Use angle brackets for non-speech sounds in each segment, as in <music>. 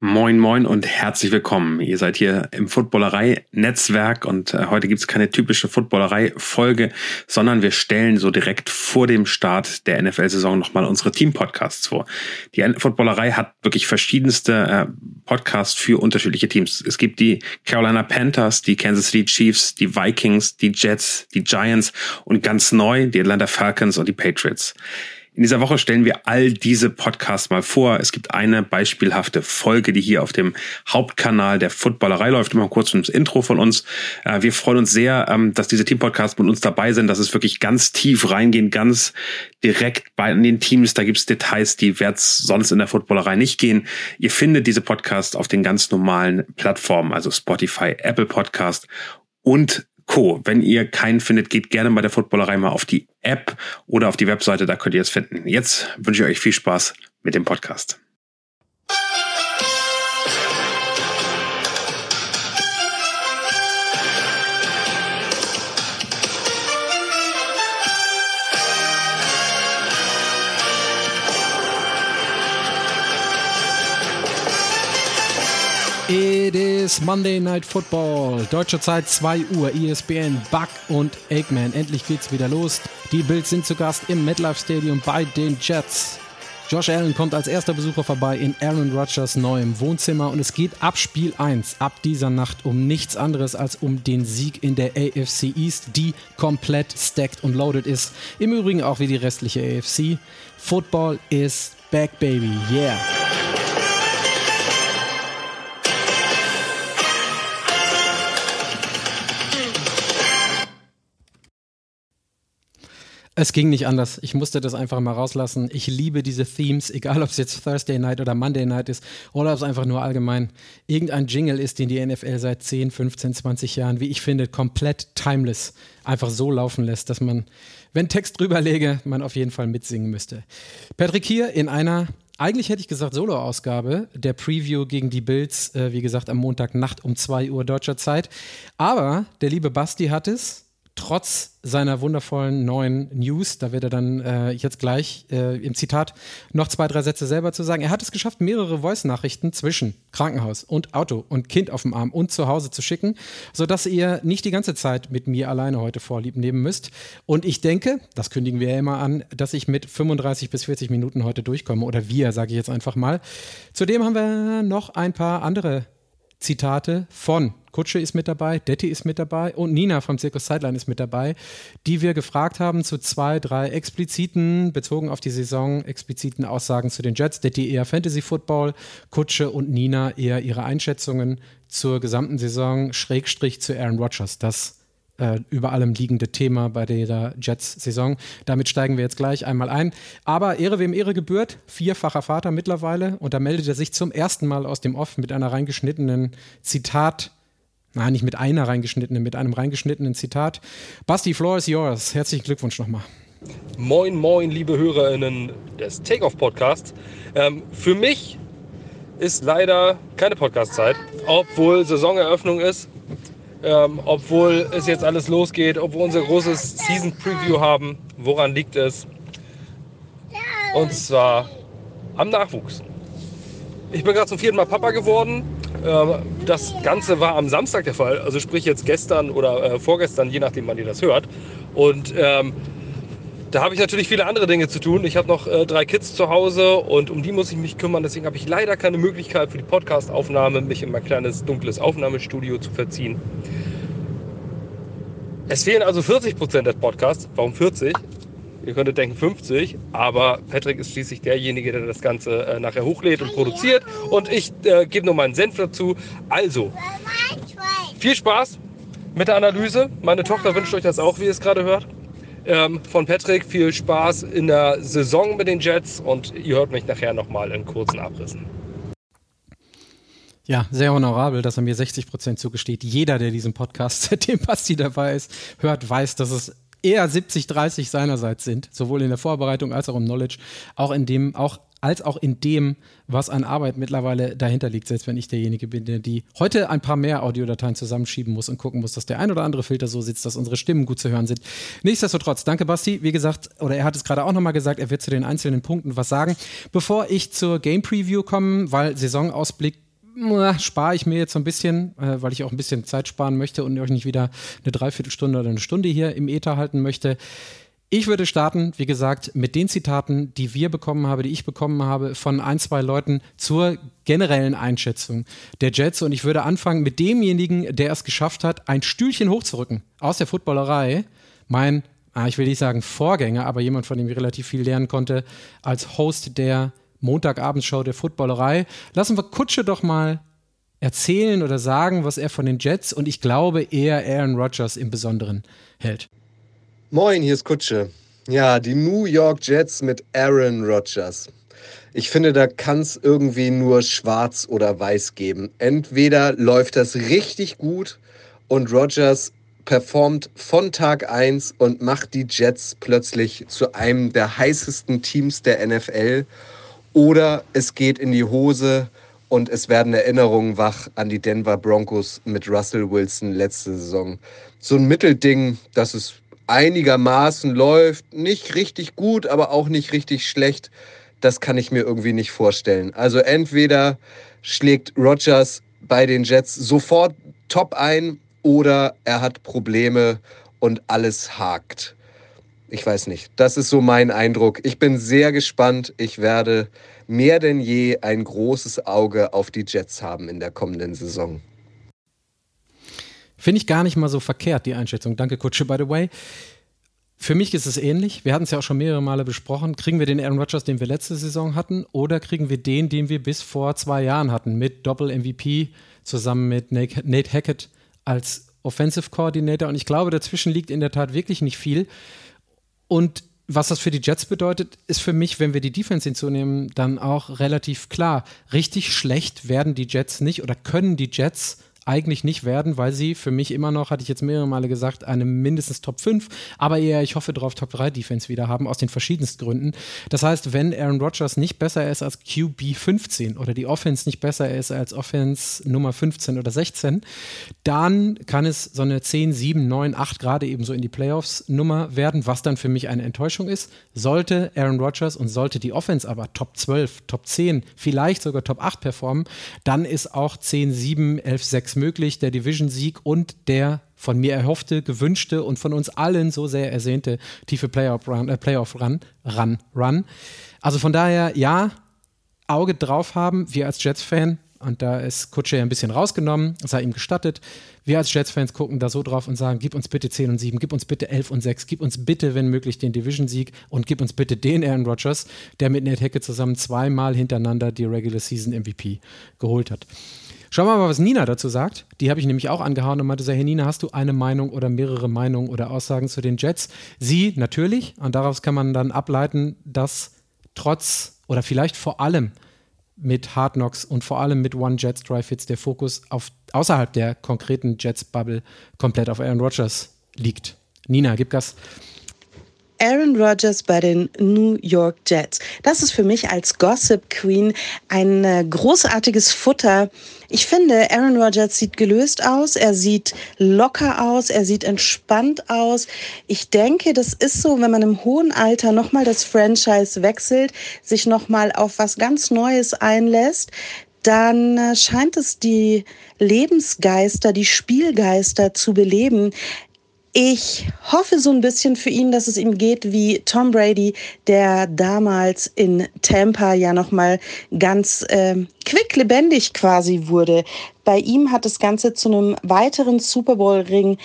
Moin, moin und herzlich willkommen. Ihr seid hier im Footballerei-Netzwerk und äh, heute gibt's keine typische Footballerei-Folge, sondern wir stellen so direkt vor dem Start der NFL-Saison nochmal unsere Team-Podcasts vor. Die Footballerei hat wirklich verschiedenste äh, Podcasts für unterschiedliche Teams. Es gibt die Carolina Panthers, die Kansas City Chiefs, die Vikings, die Jets, die Giants und ganz neu die Atlanta Falcons und die Patriots. In dieser Woche stellen wir all diese Podcasts mal vor. Es gibt eine beispielhafte Folge, die hier auf dem Hauptkanal der Footballerei läuft. Immer kurz ins Intro von uns. Äh, wir freuen uns sehr, ähm, dass diese Teampodcasts mit uns dabei sind, dass es wirklich ganz tief reingehen, ganz direkt bei den Teams. Da gibt es Details, die wird sonst in der Footballerei nicht gehen. Ihr findet diese Podcasts auf den ganz normalen Plattformen, also Spotify, Apple Podcast und Co. Wenn ihr keinen findet, geht gerne bei der Footballerei mal auf die App oder auf die Webseite, da könnt ihr es finden. Jetzt wünsche ich euch viel Spaß mit dem Podcast. It is Monday Night Football. Deutsche Zeit 2 Uhr, ESPN, Buck und Eggman. Endlich geht's wieder los. Die Bills sind zu Gast im MetLife Stadium bei den Jets. Josh Allen kommt als erster Besucher vorbei in Aaron Rodgers neuem Wohnzimmer und es geht ab Spiel 1, ab dieser Nacht um nichts anderes als um den Sieg in der AFC East, die komplett stacked und loaded ist. Im Übrigen auch wie die restliche AFC. Football is back, baby. Yeah. Es ging nicht anders. Ich musste das einfach mal rauslassen. Ich liebe diese Themes, egal ob es jetzt Thursday Night oder Monday Night ist oder ob es einfach nur allgemein irgendein Jingle ist, den die NFL seit 10, 15, 20 Jahren, wie ich finde, komplett timeless einfach so laufen lässt, dass man, wenn Text drüber lege, man auf jeden Fall mitsingen müsste. Patrick hier in einer eigentlich hätte ich gesagt Solo-Ausgabe der Preview gegen die Bills, äh, wie gesagt, am Montagnacht um 2 Uhr deutscher Zeit. Aber der liebe Basti hat es trotz seiner wundervollen neuen News, da wird er dann äh, jetzt gleich äh, im Zitat noch zwei, drei Sätze selber zu sagen. Er hat es geschafft, mehrere Voice-Nachrichten zwischen Krankenhaus und Auto und Kind auf dem Arm und zu Hause zu schicken, sodass ihr nicht die ganze Zeit mit mir alleine heute vorlieb nehmen müsst. Und ich denke, das kündigen wir ja immer an, dass ich mit 35 bis 40 Minuten heute durchkomme. Oder wir, sage ich jetzt einfach mal. Zudem haben wir noch ein paar andere Zitate von Kutsche ist mit dabei, Detti ist mit dabei und Nina vom Zirkus Sideline ist mit dabei, die wir gefragt haben zu zwei, drei expliziten, bezogen auf die Saison, expliziten Aussagen zu den Jets. Detti eher Fantasy Football, Kutsche und Nina eher ihre Einschätzungen zur gesamten Saison, Schrägstrich zu Aaron Rodgers. Das äh, über allem liegende Thema bei der Jets-Saison. Damit steigen wir jetzt gleich einmal ein. Aber Ehre wem Ehre gebührt, vierfacher Vater mittlerweile. Und da meldet er sich zum ersten Mal aus dem Off mit einer reingeschnittenen Zitat. Nein, nicht mit einer reingeschnittenen, mit einem reingeschnittenen Zitat. Basti, floor is yours. Herzlichen Glückwunsch nochmal. Moin, moin, liebe HörerInnen des Takeoff-Podcasts. Ähm, für mich ist leider keine Podcast-Zeit, obwohl Saisoneröffnung ist. Ähm, obwohl es jetzt alles losgeht, obwohl wir unser großes Season Preview haben. Woran liegt es? Und zwar am Nachwuchs. Ich bin gerade zum vierten Mal Papa geworden. Ähm, das Ganze war am Samstag der Fall, also sprich jetzt gestern oder äh, vorgestern, je nachdem, wann ihr das hört. Und ähm, da habe ich natürlich viele andere Dinge zu tun. Ich habe noch äh, drei Kids zu Hause und um die muss ich mich kümmern. Deswegen habe ich leider keine Möglichkeit für die Podcast-Aufnahme, mich in mein kleines dunkles Aufnahmestudio zu verziehen. Es fehlen also 40 Prozent des Podcasts. Warum 40? Ihr könntet denken 50, aber Patrick ist schließlich derjenige, der das Ganze äh, nachher hochlädt und produziert. Und ich äh, gebe nur meinen Senf dazu. Also, viel Spaß mit der Analyse. Meine Tochter wünscht euch das auch, wie ihr es gerade hört ähm, von Patrick. Viel Spaß in der Saison mit den Jets und ihr hört mich nachher nochmal in kurzen Abrissen. Ja, sehr honorabel, dass er mir 60 Prozent zugesteht. Jeder, der diesen Podcast, <laughs> seitdem Basti dabei ist, hört, weiß, dass es eher 70, 30 seinerseits sind, sowohl in der Vorbereitung als auch im Knowledge, auch in dem, auch als auch in dem, was an Arbeit mittlerweile dahinter liegt, selbst wenn ich derjenige bin, der die heute ein paar mehr Audiodateien zusammenschieben muss und gucken muss, dass der ein oder andere Filter so sitzt, dass unsere Stimmen gut zu hören sind. Nichtsdestotrotz, danke Basti. Wie gesagt, oder er hat es gerade auch nochmal gesagt, er wird zu den einzelnen Punkten was sagen. Bevor ich zur Game Preview komme, weil Saisonausblick spare ich mir jetzt so ein bisschen, äh, weil ich auch ein bisschen Zeit sparen möchte und euch nicht wieder eine Dreiviertelstunde oder eine Stunde hier im Ether halten möchte. Ich würde starten, wie gesagt, mit den Zitaten, die wir bekommen haben, die ich bekommen habe von ein, zwei Leuten zur generellen Einschätzung der Jets. Und ich würde anfangen mit demjenigen, der es geschafft hat, ein Stühlchen hochzurücken aus der Footballerei. Mein, ah, ich will nicht sagen Vorgänger, aber jemand, von dem ich relativ viel lernen konnte, als Host der Montagabendshow der Footballerei. Lassen wir Kutsche doch mal erzählen oder sagen, was er von den Jets und ich glaube eher Aaron Rodgers im Besonderen hält. Moin, hier ist Kutsche. Ja, die New York Jets mit Aaron Rodgers. Ich finde, da kann es irgendwie nur schwarz oder weiß geben. Entweder läuft das richtig gut und Rodgers performt von Tag 1 und macht die Jets plötzlich zu einem der heißesten Teams der NFL oder es geht in die Hose und es werden Erinnerungen wach an die Denver Broncos mit Russell Wilson letzte Saison. So ein Mittelding, das es einigermaßen läuft, nicht richtig gut, aber auch nicht richtig schlecht, das kann ich mir irgendwie nicht vorstellen. Also entweder schlägt Rogers bei den Jets sofort top ein oder er hat Probleme und alles hakt. Ich weiß nicht. Das ist so mein Eindruck. Ich bin sehr gespannt. Ich werde mehr denn je ein großes Auge auf die Jets haben in der kommenden Saison. Finde ich gar nicht mal so verkehrt, die Einschätzung. Danke, Kutsche, by the way. Für mich ist es ähnlich. Wir hatten es ja auch schon mehrere Male besprochen. Kriegen wir den Aaron Rodgers, den wir letzte Saison hatten, oder kriegen wir den, den wir bis vor zwei Jahren hatten, mit Doppel-MVP zusammen mit Nate Hackett als Offensive Coordinator? Und ich glaube, dazwischen liegt in der Tat wirklich nicht viel. Und was das für die Jets bedeutet, ist für mich, wenn wir die Defense hinzunehmen, dann auch relativ klar. Richtig schlecht werden die Jets nicht oder können die Jets eigentlich nicht werden, weil sie für mich immer noch, hatte ich jetzt mehrere Male gesagt, eine mindestens Top 5, aber eher, ich hoffe darauf, Top 3 Defense wieder haben, aus den verschiedensten Gründen. Das heißt, wenn Aaron Rodgers nicht besser ist als QB 15 oder die Offense nicht besser ist als Offense Nummer 15 oder 16, dann kann es so eine 10, 7, 9, 8 gerade eben so in die Playoffs Nummer werden, was dann für mich eine Enttäuschung ist. Sollte Aaron Rodgers und sollte die Offense aber Top 12, Top 10, vielleicht sogar Top 8 performen, dann ist auch 10, 7, 11, 6 möglich, der Division-Sieg und der von mir erhoffte, gewünschte und von uns allen so sehr ersehnte tiefe Playoff-Run, äh, Playoff Run, Run, Run. Also von daher, ja, Auge drauf haben, wir als Jets-Fan, und da ist Kutsche ein bisschen rausgenommen, sei ihm gestattet. Wir als Jets-Fans gucken da so drauf und sagen, gib uns bitte 10 und 7, gib uns bitte 11 und 6, gib uns bitte, wenn möglich, den Division-Sieg und gib uns bitte den Aaron Rodgers, der mit Nate Hecke zusammen zweimal hintereinander die Regular Season MVP geholt hat. Schauen wir mal, was Nina dazu sagt. Die habe ich nämlich auch angehauen und meinte so, hey Nina, hast du eine Meinung oder mehrere Meinungen oder Aussagen zu den Jets? Sie natürlich. Und daraus kann man dann ableiten, dass trotz oder vielleicht vor allem mit Hard Knocks und vor allem mit One Jets Drive Hits der Fokus auf außerhalb der konkreten Jets Bubble komplett auf Aaron Rodgers liegt. Nina, gib Gas. Aaron Rodgers bei den New York Jets. Das ist für mich als Gossip Queen ein äh, großartiges Futter. Ich finde, Aaron Rodgers sieht gelöst aus, er sieht locker aus, er sieht entspannt aus. Ich denke, das ist so, wenn man im hohen Alter nochmal das Franchise wechselt, sich nochmal auf was ganz Neues einlässt, dann äh, scheint es die Lebensgeister, die Spielgeister zu beleben. Ich hoffe so ein bisschen für ihn, dass es ihm geht wie Tom Brady, der damals in Tampa ja noch mal ganz äh, quick lebendig quasi wurde. Bei ihm hat das Ganze zu einem weiteren Super Bowl Ring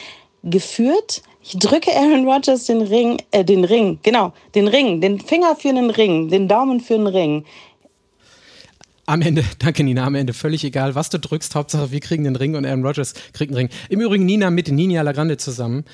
geführt. Ich drücke Aaron Rodgers den Ring, äh, den Ring, genau, den Ring, den Finger für einen Ring, den Daumen für einen Ring am Ende, <laughs> danke Nina, am Ende völlig egal, was du drückst, Hauptsache wir kriegen den Ring und Aaron Rodgers kriegt den Ring. Im Übrigen Nina mit Nina Lagrande zusammen,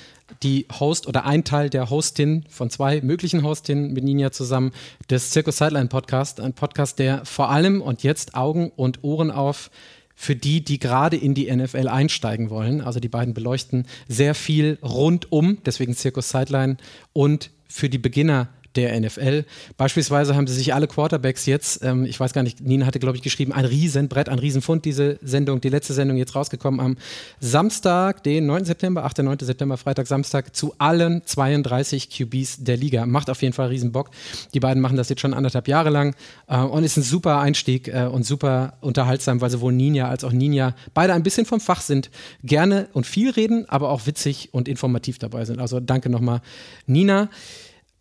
die Host oder ein Teil der Hostin von zwei möglichen Hostinnen mit Nina zusammen des Circus Sideline Podcast, ein Podcast, der vor allem und jetzt Augen und Ohren auf für die, die gerade in die NFL einsteigen wollen. Also die beiden beleuchten sehr viel rundum, deswegen Circus Sideline und für die Beginner der NFL. Beispielsweise haben sie sich alle Quarterbacks jetzt, ähm, ich weiß gar nicht, Nina hatte, glaube ich, geschrieben, ein Riesenbrett, ein Riesenfund, diese Sendung, die letzte Sendung jetzt rausgekommen am Samstag, den 9. September, 8. 9. September, Freitag, Samstag, zu allen 32 QBs der Liga. Macht auf jeden Fall Riesenbock. Die beiden machen das jetzt schon anderthalb Jahre lang äh, und ist ein super Einstieg äh, und super unterhaltsam, weil sowohl Ninja als auch Ninja beide ein bisschen vom Fach sind, gerne und viel reden, aber auch witzig und informativ dabei sind. Also danke nochmal, Nina.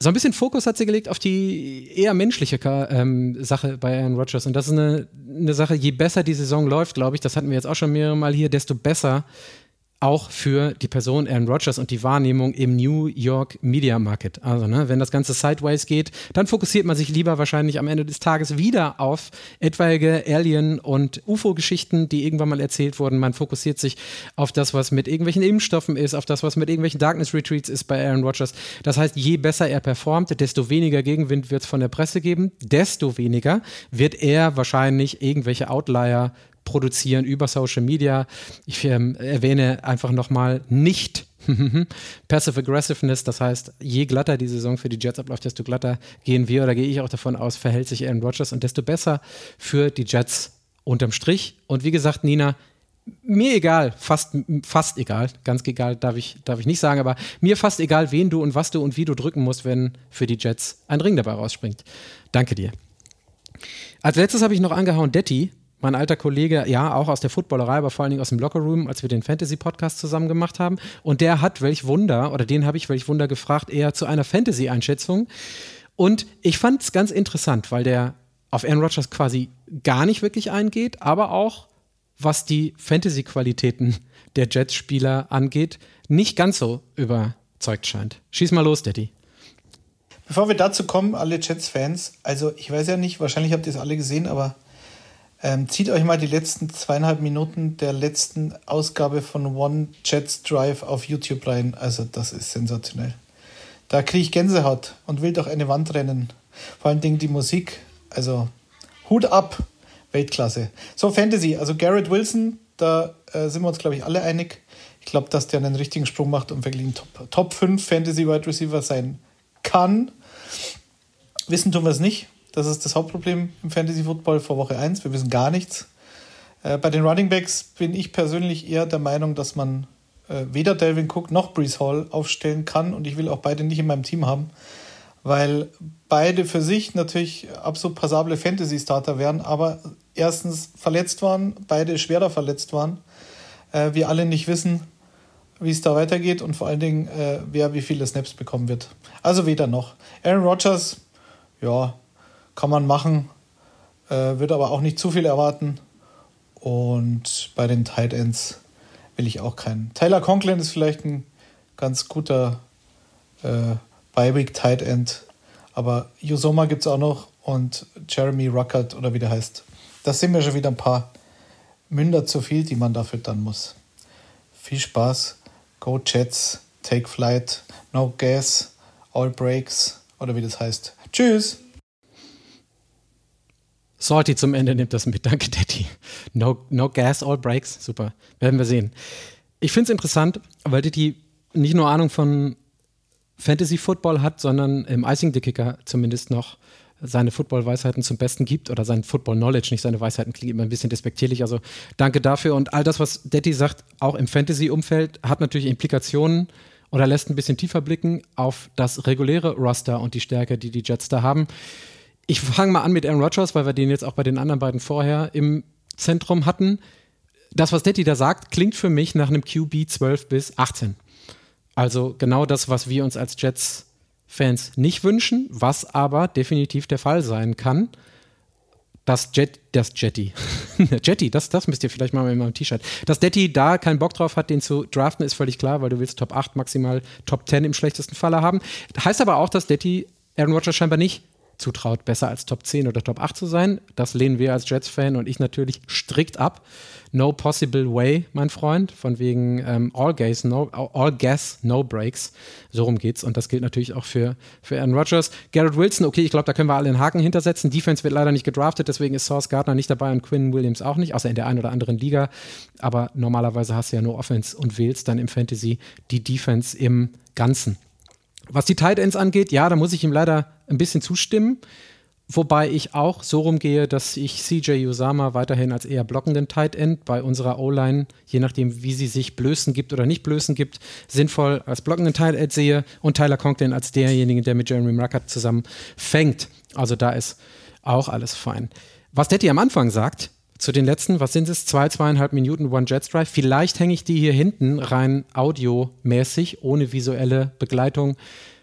So ein bisschen Fokus hat sie gelegt auf die eher menschliche ähm, Sache bei Aaron Rodgers. Und das ist eine, eine Sache, je besser die Saison läuft, glaube ich, das hatten wir jetzt auch schon mehrere Mal hier, desto besser auch für die Person Aaron Rodgers und die Wahrnehmung im New York Media Market. Also, ne, wenn das Ganze sideways geht, dann fokussiert man sich lieber wahrscheinlich am Ende des Tages wieder auf etwaige Alien- und UFO-Geschichten, die irgendwann mal erzählt wurden. Man fokussiert sich auf das, was mit irgendwelchen Impfstoffen ist, auf das, was mit irgendwelchen Darkness Retreats ist bei Aaron Rodgers. Das heißt, je besser er performt, desto weniger Gegenwind wird es von der Presse geben, desto weniger wird er wahrscheinlich irgendwelche Outlier produzieren über Social Media. Ich ähm, erwähne einfach nochmal nicht <laughs> Passive Aggressiveness, das heißt, je glatter die Saison für die Jets abläuft, desto glatter gehen wir oder gehe ich auch davon aus, verhält sich Aaron Rodgers und desto besser für die Jets unterm Strich. Und wie gesagt, Nina, mir egal, fast, fast egal, ganz egal darf ich, darf ich nicht sagen, aber mir fast egal, wen du und was du und wie du drücken musst, wenn für die Jets ein Ring dabei rausspringt. Danke dir. Als letztes habe ich noch angehauen Detti, mein alter Kollege, ja, auch aus der Footballerei, aber vor allen Dingen aus dem Lockerroom, als wir den Fantasy-Podcast zusammen gemacht haben. Und der hat, welch Wunder, oder den habe ich, welch Wunder gefragt, eher zu einer Fantasy-Einschätzung. Und ich fand es ganz interessant, weil der auf Aaron Rodgers quasi gar nicht wirklich eingeht, aber auch, was die Fantasy-Qualitäten der Jets-Spieler angeht, nicht ganz so überzeugt scheint. Schieß mal los, Daddy. Bevor wir dazu kommen, alle Jets-Fans, also ich weiß ja nicht, wahrscheinlich habt ihr es alle gesehen, aber ähm, zieht euch mal die letzten zweieinhalb Minuten der letzten Ausgabe von One Jets Drive auf YouTube rein. Also das ist sensationell. Da kriege ich Gänsehaut und will doch eine Wand rennen. Vor allen Dingen die Musik. Also Hut ab, Weltklasse. So, Fantasy. Also Garrett Wilson, da äh, sind wir uns, glaube ich, alle einig. Ich glaube, dass der einen richtigen Sprung macht und wirklich ein Top, Top 5 Fantasy Wide Receiver sein kann. Wissen tun wir es nicht. Das ist das Hauptproblem im Fantasy Football vor Woche 1. Wir wissen gar nichts. Äh, bei den Running Backs bin ich persönlich eher der Meinung, dass man äh, weder Delvin Cook noch Brees Hall aufstellen kann und ich will auch beide nicht in meinem Team haben, weil beide für sich natürlich absolut passable Fantasy-Starter wären, aber erstens verletzt waren, beide schwerer verletzt waren. Äh, wir alle nicht wissen, wie es da weitergeht und vor allen Dingen, äh, wer wie viele Snaps bekommen wird. Also weder noch. Aaron Rodgers, ja, kann man machen, äh, würde aber auch nicht zu viel erwarten. Und bei den Tight Ends will ich auch keinen. Tyler Conklin ist vielleicht ein ganz guter äh, Bi-Week Tight End, aber Yusoma gibt es auch noch und Jeremy Ruckert oder wie der heißt. Das sind mir schon wieder ein paar Münder zu viel, die man da füttern muss. Viel Spaß. Go Jets, take flight, no gas, all breaks oder wie das heißt. Tschüss! Salty zum Ende nimmt das mit. <laughs> Danke, Daddy. No, no gas, all breaks. Super. Werden wir sehen. Ich finde es interessant, weil Daddy nicht nur Ahnung von Fantasy Football hat, sondern im Icing the Kicker zumindest noch seine Football-Weisheiten zum Besten gibt oder sein Football-Knowledge, nicht seine Weisheiten, klingt immer ein bisschen despektierlich. Also danke dafür. Und all das, was Daddy sagt, auch im Fantasy-Umfeld, hat natürlich Implikationen oder lässt ein bisschen tiefer blicken auf das reguläre Roster und die Stärke, die die Jets da haben. Ich fange mal an mit Aaron Rodgers, weil wir den jetzt auch bei den anderen beiden vorher im Zentrum hatten. Das, was Detti da sagt, klingt für mich nach einem QB 12 bis 18. Also genau das, was wir uns als Jets-Fans nicht wünschen, was aber definitiv der Fall sein kann. Das Jet, das Jetty. <laughs> Jetty, das, das müsst ihr vielleicht mal in meinem T-Shirt. Dass Detti da keinen Bock drauf hat, den zu draften, ist völlig klar, weil du willst Top 8, maximal Top 10 im schlechtesten Falle haben. Heißt aber auch, dass Detti Aaron Rodgers scheinbar nicht zutraut, besser als Top 10 oder Top 8 zu sein. Das lehnen wir als Jets-Fan und ich natürlich strikt ab. No possible way, mein Freund, von wegen ähm, all, gas, no, all gas, no breaks. So rum geht's und das gilt natürlich auch für, für Aaron Rodgers. Garrett Wilson, okay, ich glaube, da können wir alle einen Haken hintersetzen. Defense wird leider nicht gedraftet, deswegen ist Source Gardner nicht dabei und Quinn Williams auch nicht, außer in der einen oder anderen Liga. Aber normalerweise hast du ja nur Offense und wählst dann im Fantasy die Defense im Ganzen. Was die Tight Ends angeht, ja, da muss ich ihm leider ein bisschen zustimmen. Wobei ich auch so rumgehe, dass ich CJ Usama weiterhin als eher blockenden Tight End bei unserer O-Line, je nachdem, wie sie sich Blößen gibt oder nicht Blößen gibt, sinnvoll als blockenden Tight End sehe und Tyler Conklin als derjenige, der mit Jeremy Ruckert zusammen fängt. Also da ist auch alles fein. Was Detti am Anfang sagt, zu den letzten, was sind es? Zwei, zweieinhalb Minuten One Jet Drive. Vielleicht hänge ich die hier hinten rein audiomäßig, ohne visuelle Begleitung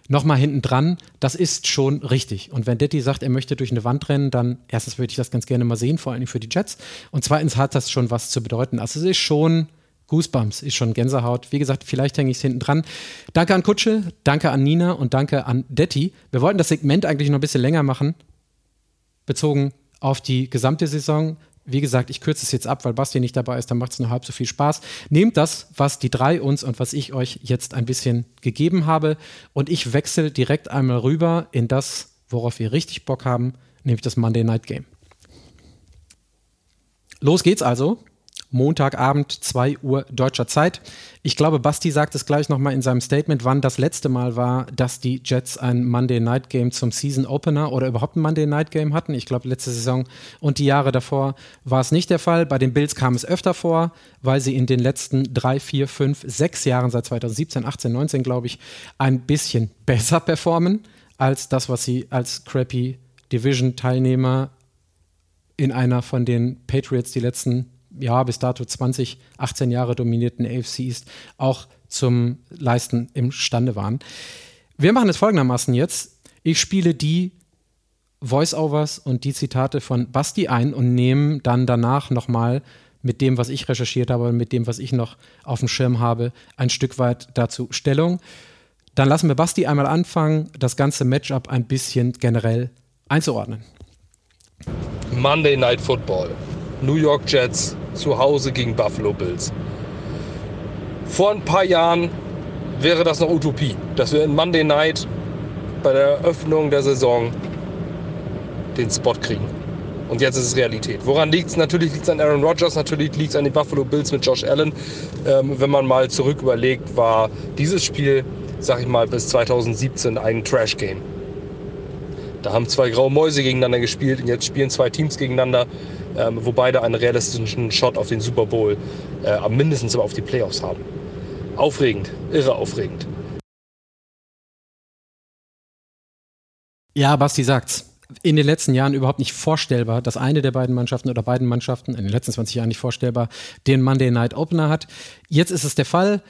nochmal hinten dran, das ist schon richtig. Und wenn Detti sagt, er möchte durch eine Wand rennen, dann erstens würde ich das ganz gerne mal sehen, vor allem für die Jets. Und zweitens hat das schon was zu bedeuten. Also es ist schon Goosebumps, ist schon Gänsehaut. Wie gesagt, vielleicht hänge ich es hinten dran. Danke an Kutsche, danke an Nina und danke an Detti. Wir wollten das Segment eigentlich noch ein bisschen länger machen, bezogen auf die gesamte Saison. Wie gesagt, ich kürze es jetzt ab, weil Basti nicht dabei ist, dann macht es nur halb so viel Spaß. Nehmt das, was die drei uns und was ich euch jetzt ein bisschen gegeben habe und ich wechsle direkt einmal rüber in das, worauf wir richtig Bock haben, nämlich das Monday Night Game. Los geht's also Montagabend, 2 Uhr deutscher Zeit. Ich glaube, Basti sagt es gleich nochmal in seinem Statement, wann das letzte Mal war, dass die Jets ein Monday Night Game zum Season Opener oder überhaupt ein Monday Night Game hatten. Ich glaube, letzte Saison und die Jahre davor war es nicht der Fall. Bei den Bills kam es öfter vor, weil sie in den letzten drei, vier, fünf, sechs Jahren, seit 2017, 18, 19, glaube ich, ein bisschen besser performen als das, was sie als crappy Division-Teilnehmer in einer von den Patriots die letzten ja, bis dato 20, 18 Jahre dominierten AFC East auch zum Leisten imstande waren. Wir machen es folgendermaßen jetzt. Ich spiele die Voiceovers und die Zitate von Basti ein und nehme dann danach nochmal mit dem, was ich recherchiert habe, mit dem, was ich noch auf dem Schirm habe, ein Stück weit dazu Stellung. Dann lassen wir Basti einmal anfangen, das ganze Matchup ein bisschen generell einzuordnen. Monday Night Football. New York Jets zu Hause gegen Buffalo Bills. Vor ein paar Jahren wäre das noch Utopie, dass wir in Monday Night bei der Eröffnung der Saison den Spot kriegen. Und jetzt ist es Realität. Woran liegt es? Natürlich liegt es an Aaron Rodgers, natürlich liegt es an den Buffalo Bills mit Josh Allen. Ähm, wenn man mal zurück überlegt, war dieses Spiel, sag ich mal, bis 2017 ein Trash-Game. Da haben zwei graue Mäuse gegeneinander gespielt und jetzt spielen zwei Teams gegeneinander, ähm, wo beide einen realistischen Shot auf den Super Bowl, äh, mindestens aber auf die Playoffs haben. Aufregend, irre aufregend. Ja, Basti sagt's. In den letzten Jahren überhaupt nicht vorstellbar, dass eine der beiden Mannschaften oder beiden Mannschaften in den letzten 20 Jahren nicht vorstellbar den Monday Night Opener hat. Jetzt ist es der Fall.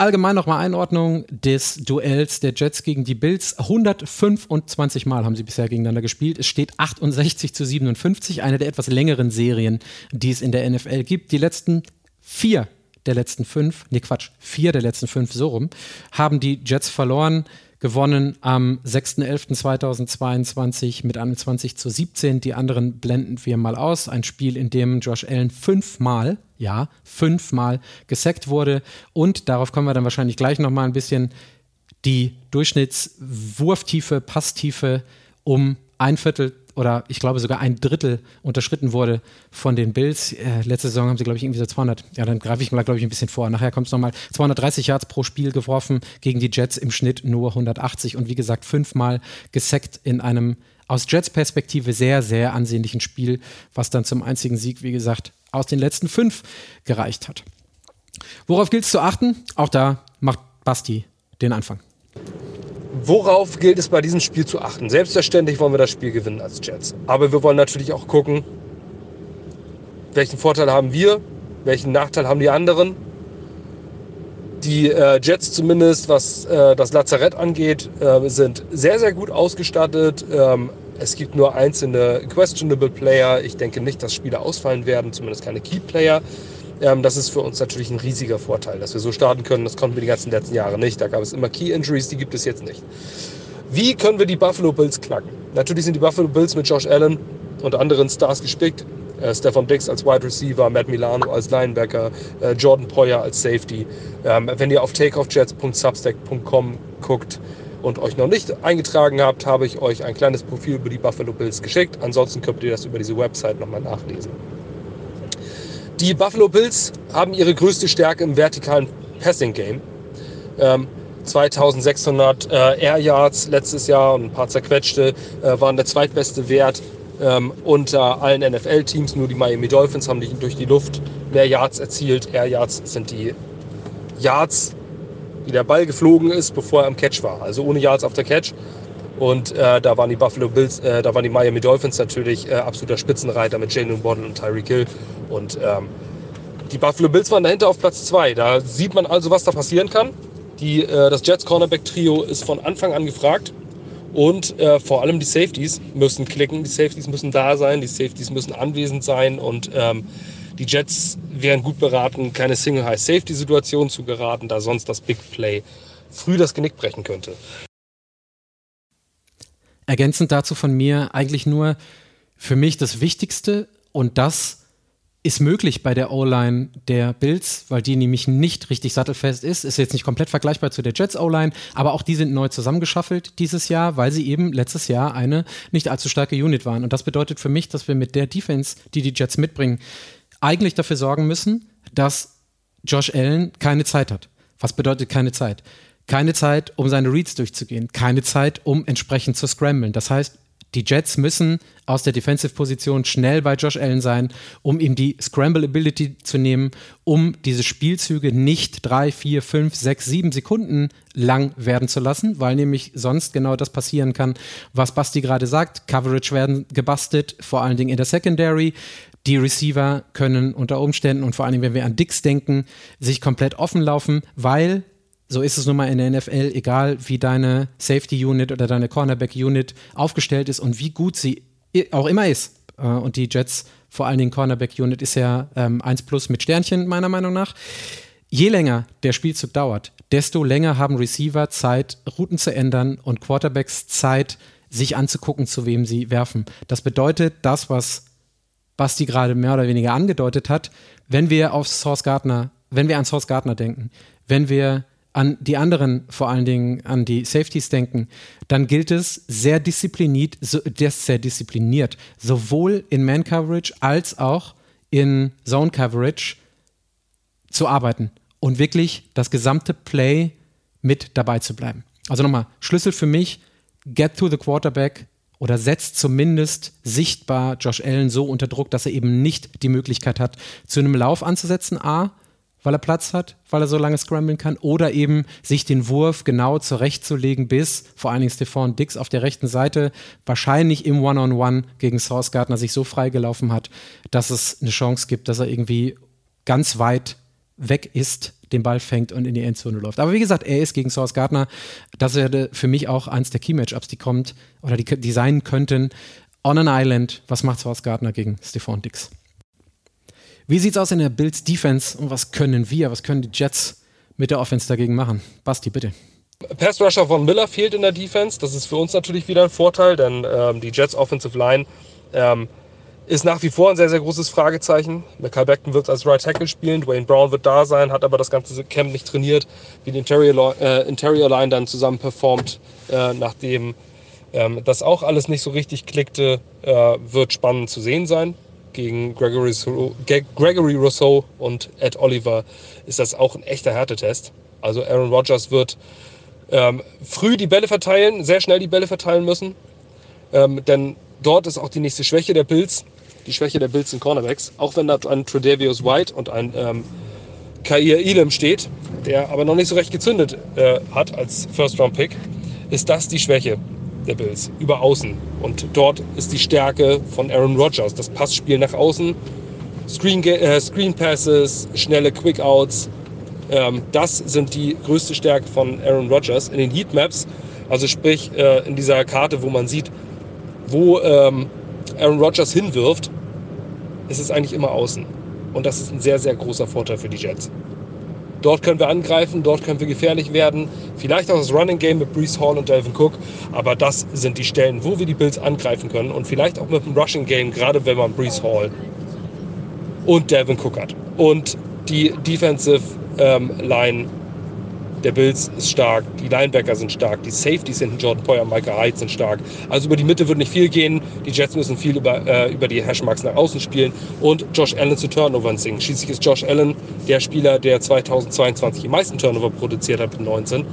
Allgemein nochmal Einordnung des Duells der Jets gegen die Bills. 125 Mal haben sie bisher gegeneinander gespielt. Es steht 68 zu 57, eine der etwas längeren Serien, die es in der NFL gibt. Die letzten vier der letzten fünf, nee Quatsch, vier der letzten fünf, so rum, haben die Jets verloren gewonnen am 6.11.2022 mit 21 zu 17. Die anderen blenden wir mal aus. Ein Spiel, in dem Josh Allen fünfmal, ja, fünfmal gesackt wurde. Und darauf kommen wir dann wahrscheinlich gleich nochmal ein bisschen die Durchschnittswurftiefe, Passtiefe um ein Viertel oder ich glaube sogar ein Drittel unterschritten wurde von den Bills. Äh, letzte Saison haben sie, glaube ich, irgendwie so 200, ja, dann greife ich mal, glaube ich, ein bisschen vor. Nachher kommt es nochmal 230 Yards pro Spiel geworfen, gegen die Jets im Schnitt nur 180 und wie gesagt, fünfmal gesackt in einem aus Jets Perspektive sehr, sehr ansehnlichen Spiel, was dann zum einzigen Sieg, wie gesagt, aus den letzten fünf gereicht hat. Worauf gilt es zu achten? Auch da macht Basti den Anfang. Worauf gilt es bei diesem Spiel zu achten? Selbstverständlich wollen wir das Spiel gewinnen als Jets. Aber wir wollen natürlich auch gucken, welchen Vorteil haben wir, welchen Nachteil haben die anderen. Die äh, Jets zumindest, was äh, das Lazarett angeht, äh, sind sehr, sehr gut ausgestattet. Ähm, es gibt nur einzelne questionable Player. Ich denke nicht, dass Spieler ausfallen werden, zumindest keine Key Player. Ähm, das ist für uns natürlich ein riesiger Vorteil, dass wir so starten können. Das konnten wir die ganzen letzten Jahre nicht. Da gab es immer Key Injuries, die gibt es jetzt nicht. Wie können wir die Buffalo Bills knacken? Natürlich sind die Buffalo Bills mit Josh Allen und anderen Stars gespickt. Äh, Stefan Dix als Wide Receiver, Matt Milano als Linebacker, äh, Jordan Poyer als Safety. Ähm, wenn ihr auf takeoffjets.substack.com guckt und euch noch nicht eingetragen habt, habe ich euch ein kleines Profil über die Buffalo Bills geschickt. Ansonsten könnt ihr das über diese Website nochmal nachlesen. Die Buffalo Bills haben ihre größte Stärke im vertikalen Passing Game. Ähm, 2600 äh, Air Yards letztes Jahr und ein paar zerquetschte äh, waren der zweitbeste Wert ähm, unter allen NFL-Teams. Nur die Miami Dolphins haben die, durch die Luft mehr Yards erzielt. Air Yards sind die Yards, wie der Ball geflogen ist, bevor er am Catch war. Also ohne Yards auf der Catch. Und äh, da waren die Buffalo Bills, äh, da waren die Miami Dolphins natürlich äh, absoluter Spitzenreiter mit Jalen Waddle und Tyreek Hill. Und ähm, die Buffalo Bills waren dahinter auf Platz 2. Da sieht man also, was da passieren kann. Die, äh, das Jets Cornerback Trio ist von Anfang an gefragt. Und äh, vor allem die Safeties müssen klicken, die Safeties müssen da sein, die Safeties müssen anwesend sein und ähm, die Jets wären gut beraten, keine Single-High-Safety-Situation zu geraten, da sonst das Big Play früh das Genick brechen könnte. Ergänzend dazu von mir eigentlich nur für mich das Wichtigste und das ist möglich bei der O-Line der Bills, weil die nämlich nicht richtig sattelfest ist. Ist jetzt nicht komplett vergleichbar zu der Jets O-Line, aber auch die sind neu zusammengeschaffelt dieses Jahr, weil sie eben letztes Jahr eine nicht allzu starke Unit waren. Und das bedeutet für mich, dass wir mit der Defense, die die Jets mitbringen, eigentlich dafür sorgen müssen, dass Josh Allen keine Zeit hat. Was bedeutet keine Zeit? Keine Zeit, um seine Reads durchzugehen. Keine Zeit, um entsprechend zu scramblen. Das heißt, die Jets müssen aus der Defensive-Position schnell bei Josh Allen sein, um ihm die Scramble-Ability zu nehmen, um diese Spielzüge nicht drei, vier, fünf, sechs, sieben Sekunden lang werden zu lassen, weil nämlich sonst genau das passieren kann, was Basti gerade sagt. Coverage werden gebastelt, vor allen Dingen in der Secondary. Die Receiver können unter Umständen und vor allem, wenn wir an Dix denken, sich komplett offen laufen, weil so ist es nun mal in der NFL, egal wie deine Safety Unit oder deine Cornerback Unit aufgestellt ist und wie gut sie auch immer ist. Äh, und die Jets, vor allen Dingen Cornerback Unit, ist ja ähm, 1 plus mit Sternchen, meiner Meinung nach. Je länger der Spielzug dauert, desto länger haben Receiver Zeit, Routen zu ändern und Quarterbacks Zeit, sich anzugucken, zu wem sie werfen. Das bedeutet, das, was Basti gerade mehr oder weniger angedeutet hat, wenn wir auf Source Gardner, wenn wir an Source Gardner denken, wenn wir an die anderen, vor allen Dingen an die Safeties denken, dann gilt es sehr diszipliniert, so, sehr diszipliniert, sowohl in Man Coverage als auch in Zone Coverage zu arbeiten und wirklich das gesamte Play mit dabei zu bleiben. Also nochmal, Schlüssel für mich, get to the quarterback oder setzt zumindest sichtbar Josh Allen so unter Druck, dass er eben nicht die Möglichkeit hat, zu einem Lauf anzusetzen, A, weil er Platz hat, weil er so lange scramblen kann, oder eben sich den Wurf genau zurechtzulegen, bis vor allen Dingen Stephon Dix auf der rechten Seite wahrscheinlich im One-on-One -on -One gegen Source Gardner sich so freigelaufen hat, dass es eine Chance gibt, dass er irgendwie ganz weit weg ist, den Ball fängt und in die Endzone läuft. Aber wie gesagt, er ist gegen Source Gardner. Das wäre für mich auch eins der Key-Matchups, die kommt oder die, die sein könnten. On an Island, was macht Source Gardner gegen Stephon Dix? Wie sieht's aus in der Bills Defense und was können wir, was können die Jets mit der Offense dagegen machen? Basti, bitte. Pass Rusher von Miller fehlt in der Defense. Das ist für uns natürlich wieder ein Vorteil, denn ähm, die Jets Offensive Line ähm, ist nach wie vor ein sehr, sehr großes Fragezeichen. Michael Beckton wird als Right Tackle spielen, Dwayne Brown wird da sein, hat aber das ganze Camp nicht trainiert, wie die Interior, äh, Interior Line dann zusammen performt, äh, nachdem ähm, das auch alles nicht so richtig klickte, äh, wird spannend zu sehen sein gegen Gregory, Gregory Rousseau und Ed Oliver ist das auch ein echter Härtetest. Also Aaron Rodgers wird ähm, früh die Bälle verteilen, sehr schnell die Bälle verteilen müssen. Ähm, denn dort ist auch die nächste Schwäche der Bills. Die Schwäche der Bills sind Cornerbacks. Auch wenn da ein Tredavious White und ein ähm, Kair Elam steht, der aber noch nicht so recht gezündet äh, hat als First-Round-Pick, ist das die Schwäche der Bills, über außen. Und dort ist die Stärke von Aaron Rodgers. Das Passspiel nach außen, Screen, äh, Screen Passes, schnelle Quick-Outs. Ähm, das sind die größte Stärke von Aaron Rodgers. In den Heatmaps, also sprich äh, in dieser Karte, wo man sieht, wo ähm, Aaron Rodgers hinwirft, ist es eigentlich immer außen. Und das ist ein sehr, sehr großer Vorteil für die Jets. Dort können wir angreifen, dort können wir gefährlich werden. Vielleicht auch das Running Game mit Brees Hall und Delvin Cook. Aber das sind die Stellen, wo wir die Bills angreifen können. Und vielleicht auch mit dem Rushing Game, gerade wenn man Brees Hall und Delvin Cook hat. Und die Defensive ähm, Line der Bills ist stark, die Linebacker sind stark, die Safeties hinten Jordan Poyer und Michael Hyde sind stark. Also über die Mitte wird nicht viel gehen. Die Jets müssen viel über, äh, über die Hashmarks nach außen spielen und Josh Allen zu Turnovern singen. Schließlich ist Josh Allen der Spieler, der 2022 die meisten Turnover produziert hat mit 19.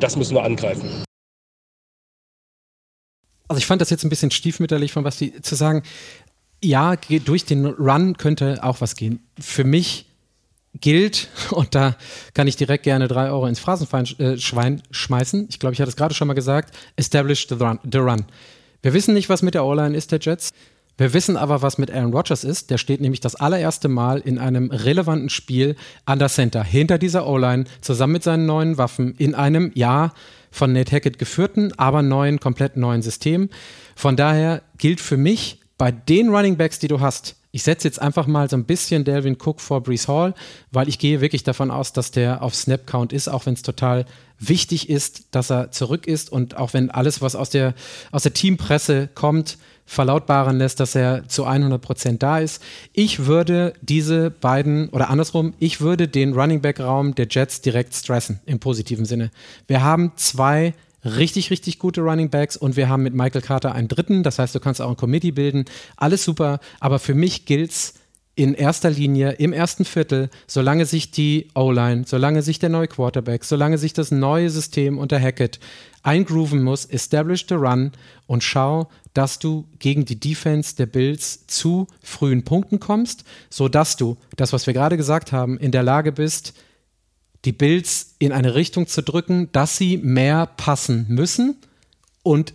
das müssen wir angreifen. Also ich fand das jetzt ein bisschen stiefmütterlich von was die zu sagen. Ja, durch den Run könnte auch was gehen. Für mich gilt, <laughs> und da kann ich direkt gerne drei Euro ins Phrasenschwein äh, schmeißen. Ich glaube, ich hatte es gerade schon mal gesagt. Establish the run, the run. Wir wissen nicht, was mit der O-Line ist der Jets. Wir wissen aber, was mit Aaron Rodgers ist. Der steht nämlich das allererste Mal in einem relevanten Spiel an der Center, hinter dieser O-Line, zusammen mit seinen neuen Waffen, in einem, ja, von Nate Hackett geführten, aber neuen, komplett neuen System. Von daher gilt für mich, bei den Running Backs, die du hast, ich setze jetzt einfach mal so ein bisschen Delvin Cook vor Brees Hall, weil ich gehe wirklich davon aus, dass der auf Snap Count ist, auch wenn es total wichtig ist, dass er zurück ist und auch wenn alles, was aus der, aus der Teampresse kommt, verlautbaren lässt, dass er zu 100 Prozent da ist. Ich würde diese beiden, oder andersrum, ich würde den Running Back Raum der Jets direkt stressen, im positiven Sinne. Wir haben zwei richtig, richtig gute Running Backs und wir haben mit Michael Carter einen dritten. Das heißt, du kannst auch ein Committee bilden. Alles super, aber für mich gilt's in erster Linie im ersten Viertel, solange sich die O-Line, solange sich der neue Quarterback, solange sich das neue System unter Hackett eingrooven muss, establish the run und schau, dass du gegen die Defense der Bills zu frühen Punkten kommst, sodass du, das was wir gerade gesagt haben, in der Lage bist, die Bills in eine Richtung zu drücken, dass sie mehr passen müssen und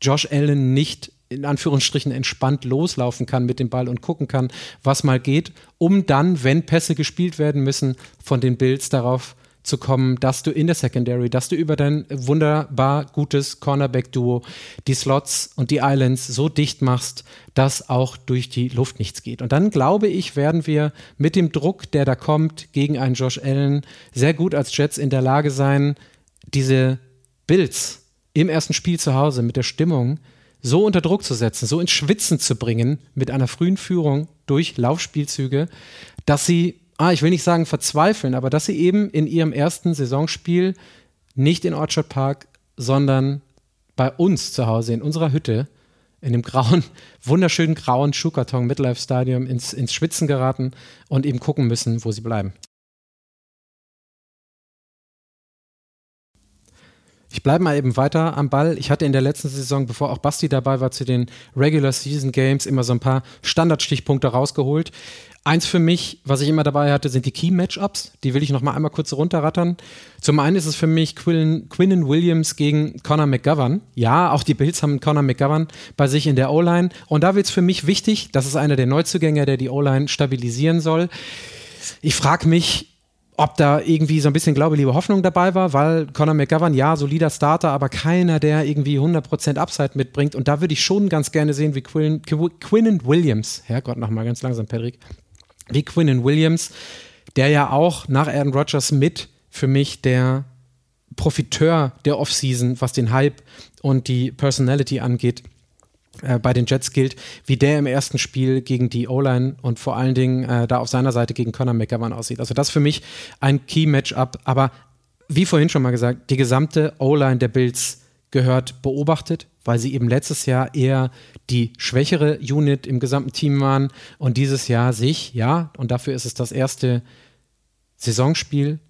Josh Allen nicht in Anführungsstrichen entspannt loslaufen kann mit dem Ball und gucken kann, was mal geht, um dann, wenn Pässe gespielt werden müssen, von den Bills darauf zu kommen, dass du in der Secondary, dass du über dein wunderbar gutes Cornerback-Duo die Slots und die Islands so dicht machst, dass auch durch die Luft nichts geht. Und dann glaube ich, werden wir mit dem Druck, der da kommt, gegen einen Josh Allen sehr gut als Jets in der Lage sein, diese Bills im ersten Spiel zu Hause mit der Stimmung so unter Druck zu setzen, so ins Schwitzen zu bringen mit einer frühen Führung durch Laufspielzüge, dass sie ah, ich will nicht sagen verzweifeln, aber dass sie eben in ihrem ersten Saisonspiel nicht in Orchard Park, sondern bei uns zu Hause in unserer Hütte in dem grauen, <laughs> wunderschönen grauen Schuhkarton Midlife Stadium ins, ins Schwitzen geraten und eben gucken müssen, wo sie bleiben. Ich bleibe mal eben weiter am Ball. Ich hatte in der letzten Saison, bevor auch Basti dabei war, zu den Regular Season Games immer so ein paar Standardstichpunkte rausgeholt. Eins für mich, was ich immer dabei hatte, sind die Key-Matchups. Die will ich noch mal einmal kurz runterrattern. Zum einen ist es für mich Quinn, Quinnen Williams gegen Conor McGovern. Ja, auch die Bills haben Conor McGovern bei sich in der O-Line. Und da wird es für mich wichtig, das ist einer der Neuzugänge, der die O-Line stabilisieren soll. Ich frage mich, ob da irgendwie so ein bisschen Glaube, Liebe, Hoffnung dabei war, weil Conor McGovern, ja, solider Starter, aber keiner, der irgendwie 100% Upside mitbringt. Und da würde ich schon ganz gerne sehen, wie Quinn, Quinnen Williams, Herrgott, nochmal ganz langsam, Patrick, wie Quinnen Williams, der ja auch nach Aaron Rodgers mit für mich der Profiteur der Offseason, was den Hype und die Personality angeht, äh, bei den Jets gilt, wie der im ersten Spiel gegen die O-Line und vor allen Dingen äh, da auf seiner Seite gegen Conor McGovern aussieht. Also das für mich ein Key-Matchup, aber wie vorhin schon mal gesagt, die gesamte O-Line der Bills gehört beobachtet, weil sie eben letztes Jahr eher die schwächere Unit im gesamten Team waren und dieses Jahr sich, ja, und dafür ist es das erste Saisonspiel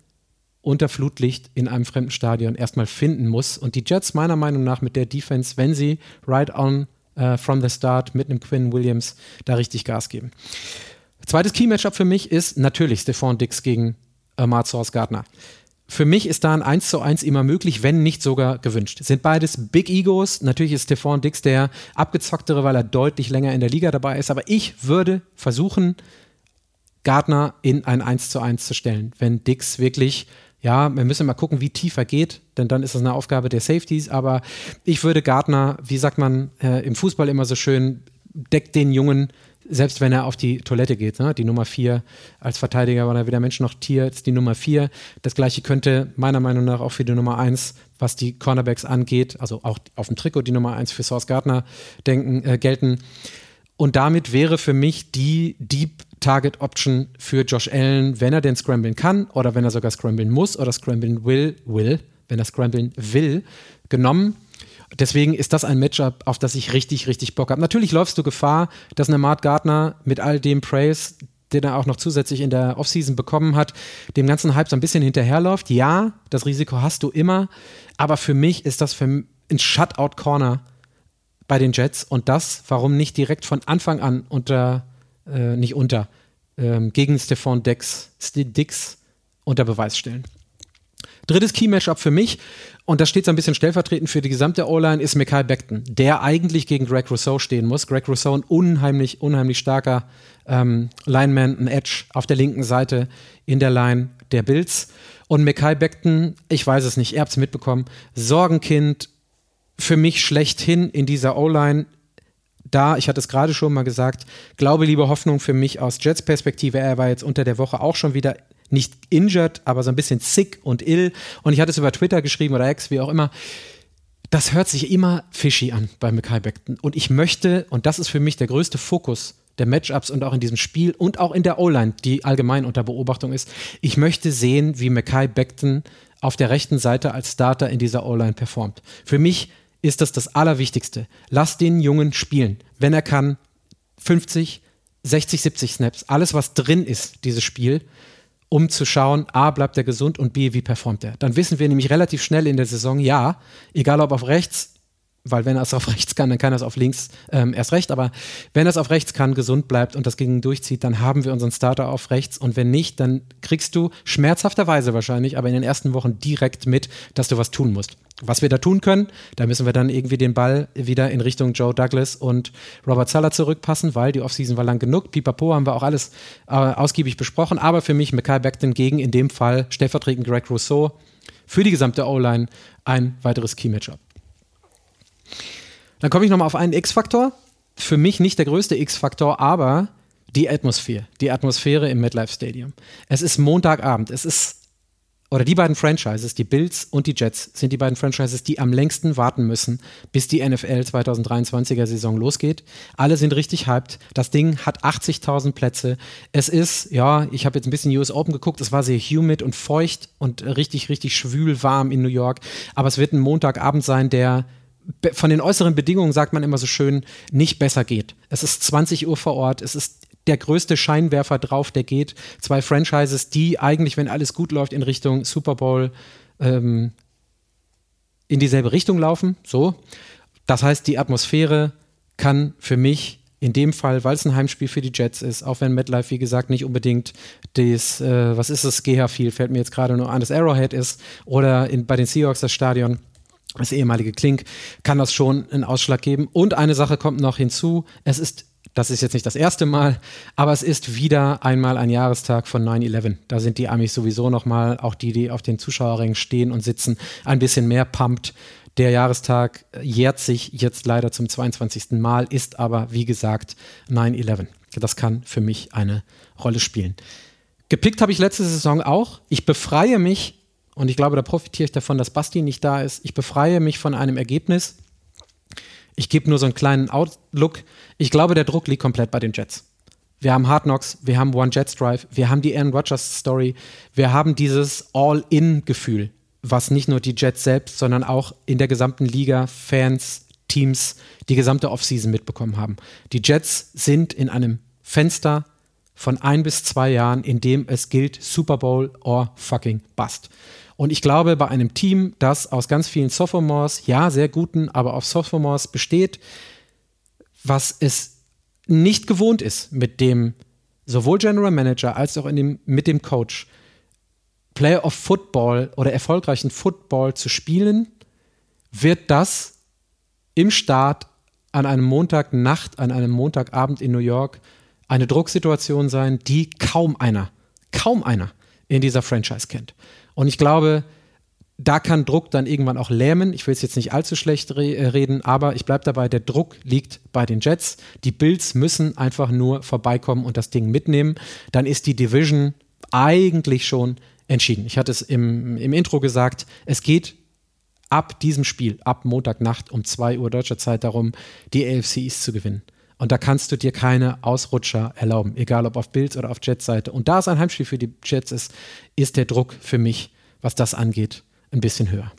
unter Flutlicht in einem fremden Stadion erstmal finden muss. Und die Jets meiner Meinung nach mit der Defense, wenn sie right on uh, from the start mit einem Quinn Williams da richtig Gas geben. Zweites Key-Matchup für mich ist natürlich Stephon Dix gegen äh, Source Gardner. Für mich ist da ein 1 zu 1 immer möglich, wenn nicht sogar gewünscht. Sind beides Big Egos. Natürlich ist Stephon Dix der abgezocktere, weil er deutlich länger in der Liga dabei ist. Aber ich würde versuchen, Gardner in ein 1 zu 1 zu stellen, wenn Dix wirklich ja, wir müssen mal gucken, wie tief er geht, denn dann ist das eine Aufgabe der Safeties. Aber ich würde Gardner, wie sagt man äh, im Fußball immer so schön, deckt den Jungen selbst wenn er auf die Toilette geht, ne? die Nummer 4 als Verteidiger war er weder Mensch noch Tier, ist die Nummer 4. Das gleiche könnte meiner Meinung nach auch für die Nummer 1, was die Cornerbacks angeht, also auch auf dem Trikot die Nummer 1 für Source Gardner denken, äh, gelten. Und damit wäre für mich die Deep Target Option für Josh Allen, wenn er denn scramblen kann oder wenn er sogar scramblen muss oder scramblen will, will, wenn er scramblen will, genommen deswegen ist das ein Matchup, auf das ich richtig, richtig Bock habe. Natürlich läufst du Gefahr, dass Mart Gardner mit all dem Praise den er auch noch zusätzlich in der Offseason bekommen hat, dem ganzen Hype so ein bisschen hinterherläuft. Ja, das Risiko hast du immer, aber für mich ist das für ein Shutout-Corner bei den Jets und das, warum nicht direkt von Anfang an unter, äh, nicht unter, ähm, gegen Stefan Dix, Dix unter Beweis stellen. Drittes Key-Matchup für mich, und das steht so ein bisschen stellvertretend für die gesamte O-Line, ist Mekai Beckton, der eigentlich gegen Greg Rousseau stehen muss. Greg Rousseau, ein unheimlich, unheimlich starker ähm, Lineman, ein Edge auf der linken Seite in der Line der Bills. Und Mekai Beckton, ich weiß es nicht, ihr habt es mitbekommen, Sorgenkind, für mich schlechthin in dieser O-Line. Da, ich hatte es gerade schon mal gesagt, glaube, liebe Hoffnung für mich aus Jets Perspektive. Er war jetzt unter der Woche auch schon wieder nicht injured, aber so ein bisschen sick und ill. Und ich hatte es über Twitter geschrieben oder X, wie auch immer. Das hört sich immer fishy an bei Mackay Beckton. Und ich möchte, und das ist für mich der größte Fokus der Matchups und auch in diesem Spiel und auch in der O-Line, die allgemein unter Beobachtung ist, ich möchte sehen, wie Mackay Beckton auf der rechten Seite als Starter in dieser O-Line performt. Für mich ist das das Allerwichtigste. Lass den Jungen spielen. Wenn er kann, 50, 60, 70 Snaps, alles, was drin ist, dieses Spiel, um zu schauen, A, bleibt er gesund und B, wie performt er. Dann wissen wir nämlich relativ schnell in der Saison, ja, egal ob auf rechts, weil wenn er es auf rechts kann, dann kann er es auf links ähm, erst recht, aber wenn er es auf rechts kann, gesund bleibt und das gegen durchzieht, dann haben wir unseren Starter auf rechts und wenn nicht, dann kriegst du schmerzhafterweise wahrscheinlich, aber in den ersten Wochen direkt mit, dass du was tun musst. Was wir da tun können, da müssen wir dann irgendwie den Ball wieder in Richtung Joe Douglas und Robert Sala zurückpassen, weil die Offseason war lang genug. Pipapo haben wir auch alles äh, ausgiebig besprochen. Aber für mich Mackay Beckton gegen in dem Fall stellvertretend Greg Rousseau für die gesamte O-Line ein weiteres Key-Matchup. Dann komme ich nochmal auf einen X-Faktor. Für mich nicht der größte X-Faktor, aber die Atmosphäre. Die Atmosphäre im MetLife Stadium. Es ist Montagabend. Es ist oder die beiden Franchises, die Bills und die Jets, sind die beiden Franchises, die am längsten warten müssen, bis die NFL 2023er Saison losgeht. Alle sind richtig hyped. Das Ding hat 80.000 Plätze. Es ist, ja, ich habe jetzt ein bisschen US Open geguckt, es war sehr humid und feucht und richtig, richtig schwül warm in New York. Aber es wird ein Montagabend sein, der von den äußeren Bedingungen, sagt man immer so schön, nicht besser geht. Es ist 20 Uhr vor Ort, es ist der größte Scheinwerfer drauf, der geht. Zwei Franchises, die eigentlich, wenn alles gut läuft, in Richtung Super Bowl ähm, in dieselbe Richtung laufen. So. Das heißt, die Atmosphäre kann für mich in dem Fall, weil es ein Heimspiel für die Jets ist, auch wenn MetLife, wie gesagt, nicht unbedingt das, äh, was ist das, GH Field, fällt mir jetzt gerade nur an, das Arrowhead ist, oder in, bei den Seahawks das Stadion, das ehemalige Klink, kann das schon einen Ausschlag geben. Und eine Sache kommt noch hinzu, es ist das ist jetzt nicht das erste Mal, aber es ist wieder einmal ein Jahrestag von 9-11. Da sind die Amis sowieso nochmal, auch die, die auf den Zuschauerrängen stehen und sitzen, ein bisschen mehr pumpt. Der Jahrestag jährt sich jetzt leider zum 22. Mal, ist aber, wie gesagt, 9-11. Das kann für mich eine Rolle spielen. Gepickt habe ich letzte Saison auch. Ich befreie mich, und ich glaube, da profitiere ich davon, dass Basti nicht da ist. Ich befreie mich von einem Ergebnis, ich gebe nur so einen kleinen Outlook. Ich glaube, der Druck liegt komplett bei den Jets. Wir haben Hard Knocks, wir haben One Jets Drive, wir haben die Aaron Rodgers Story, wir haben dieses All-In-Gefühl, was nicht nur die Jets selbst, sondern auch in der gesamten Liga, Fans, Teams, die gesamte Offseason mitbekommen haben. Die Jets sind in einem Fenster von ein bis zwei Jahren, in dem es gilt Super Bowl or fucking Bust. Und ich glaube, bei einem Team, das aus ganz vielen Sophomores, ja, sehr guten, aber auf Sophomores besteht, was es nicht gewohnt ist, mit dem sowohl General Manager als auch dem, mit dem Coach Player of Football oder erfolgreichen Football zu spielen, wird das im Start an einem Montagnacht, an einem Montagabend in New York eine Drucksituation sein, die kaum einer, kaum einer in dieser Franchise kennt. Und ich glaube, da kann Druck dann irgendwann auch lähmen. Ich will es jetzt nicht allzu schlecht re äh, reden, aber ich bleibe dabei, der Druck liegt bei den Jets. Die Bills müssen einfach nur vorbeikommen und das Ding mitnehmen. Dann ist die Division eigentlich schon entschieden. Ich hatte es im, im Intro gesagt, es geht ab diesem Spiel, ab Montagnacht um 2 Uhr deutscher Zeit darum, die AFC East zu gewinnen. Und da kannst du dir keine Ausrutscher erlauben, egal ob auf Bills oder auf Jets-Seite. Und da es ein Heimspiel für die Jets ist, ist der Druck für mich, was das angeht, ein bisschen höher.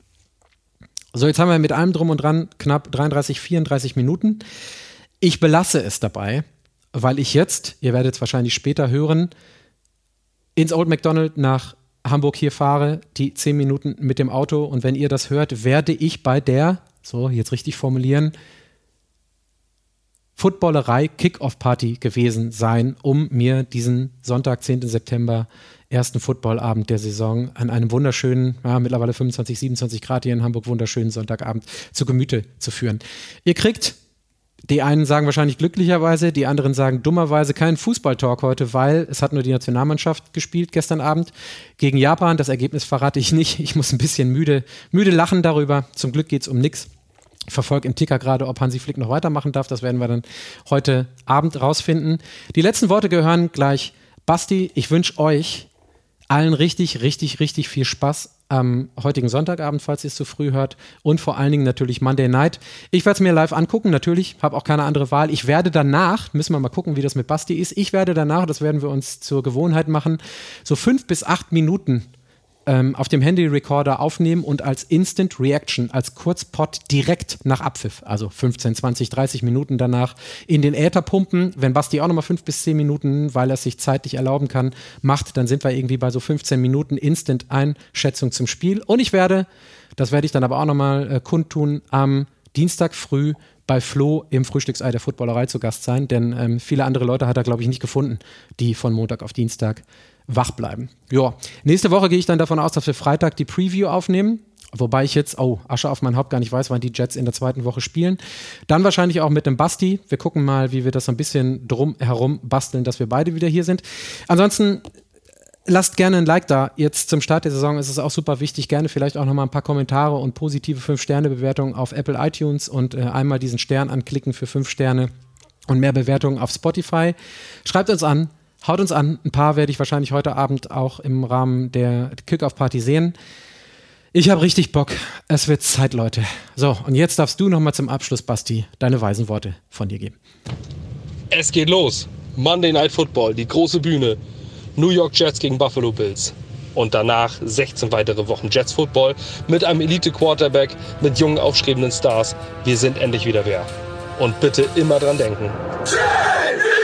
So, jetzt haben wir mit allem drum und dran knapp 33, 34 Minuten. Ich belasse es dabei, weil ich jetzt, ihr werdet es wahrscheinlich später hören, ins Old McDonald nach Hamburg hier fahre, die zehn Minuten mit dem Auto. Und wenn ihr das hört, werde ich bei der, so jetzt richtig formulieren, Footballerei Kickoff Party gewesen sein, um mir diesen Sonntag, 10. September, ersten Footballabend der Saison an einem wunderschönen, ja, mittlerweile 25, 27 Grad hier in Hamburg, wunderschönen Sonntagabend zu Gemüte zu führen. Ihr kriegt die einen sagen wahrscheinlich glücklicherweise, die anderen sagen dummerweise keinen Fußballtalk heute, weil es hat nur die Nationalmannschaft gespielt gestern Abend gegen Japan. Das Ergebnis verrate ich nicht. Ich muss ein bisschen müde, müde lachen darüber. Zum Glück geht es um nichts. Verfolge im Ticker gerade, ob Hansi Flick noch weitermachen darf. Das werden wir dann heute Abend rausfinden. Die letzten Worte gehören gleich Basti. Ich wünsche euch allen richtig, richtig, richtig viel Spaß am heutigen Sonntagabend, falls ihr es zu früh hört. Und vor allen Dingen natürlich Monday Night. Ich werde es mir live angucken, natürlich, habe auch keine andere Wahl. Ich werde danach, müssen wir mal gucken, wie das mit Basti ist, ich werde danach, das werden wir uns zur Gewohnheit machen, so fünf bis acht Minuten ähm, auf dem Handy-Recorder aufnehmen und als Instant Reaction, als Kurzpot direkt nach Abpfiff, also 15, 20, 30 Minuten danach, in den Äther pumpen. Wenn Basti auch nochmal fünf bis zehn Minuten, weil er es sich zeitlich erlauben kann, macht, dann sind wir irgendwie bei so 15 Minuten Instant-Einschätzung zum Spiel. Und ich werde, das werde ich dann aber auch nochmal äh, kundtun, am Dienstag früh bei Flo im Frühstücksei der Footballerei zu Gast sein, denn ähm, viele andere Leute hat er, glaube ich, nicht gefunden, die von Montag auf Dienstag wach bleiben. Ja, nächste Woche gehe ich dann davon aus, dass wir Freitag die Preview aufnehmen. Wobei ich jetzt, oh, Asche auf mein Haupt gar nicht weiß, wann die Jets in der zweiten Woche spielen. Dann wahrscheinlich auch mit dem Basti. Wir gucken mal, wie wir das so ein bisschen drum herum basteln, dass wir beide wieder hier sind. Ansonsten lasst gerne ein Like da. Jetzt zum Start der Saison ist es auch super wichtig. Gerne vielleicht auch nochmal ein paar Kommentare und positive 5-Sterne-Bewertungen auf Apple iTunes und äh, einmal diesen Stern anklicken für 5 Sterne und mehr Bewertungen auf Spotify. Schreibt uns an, Haut uns an. Ein paar werde ich wahrscheinlich heute Abend auch im Rahmen der Kickoff-Party sehen. Ich habe richtig Bock. Es wird Zeit, Leute. So, und jetzt darfst du nochmal zum Abschluss, Basti, deine weisen Worte von dir geben. Es geht los. Monday Night Football, die große Bühne. New York Jets gegen Buffalo Bills. Und danach 16 weitere Wochen Jets Football mit einem Elite-Quarterback, mit jungen, aufstrebenden Stars. Wir sind endlich wieder wer. Und bitte immer dran denken. Jets!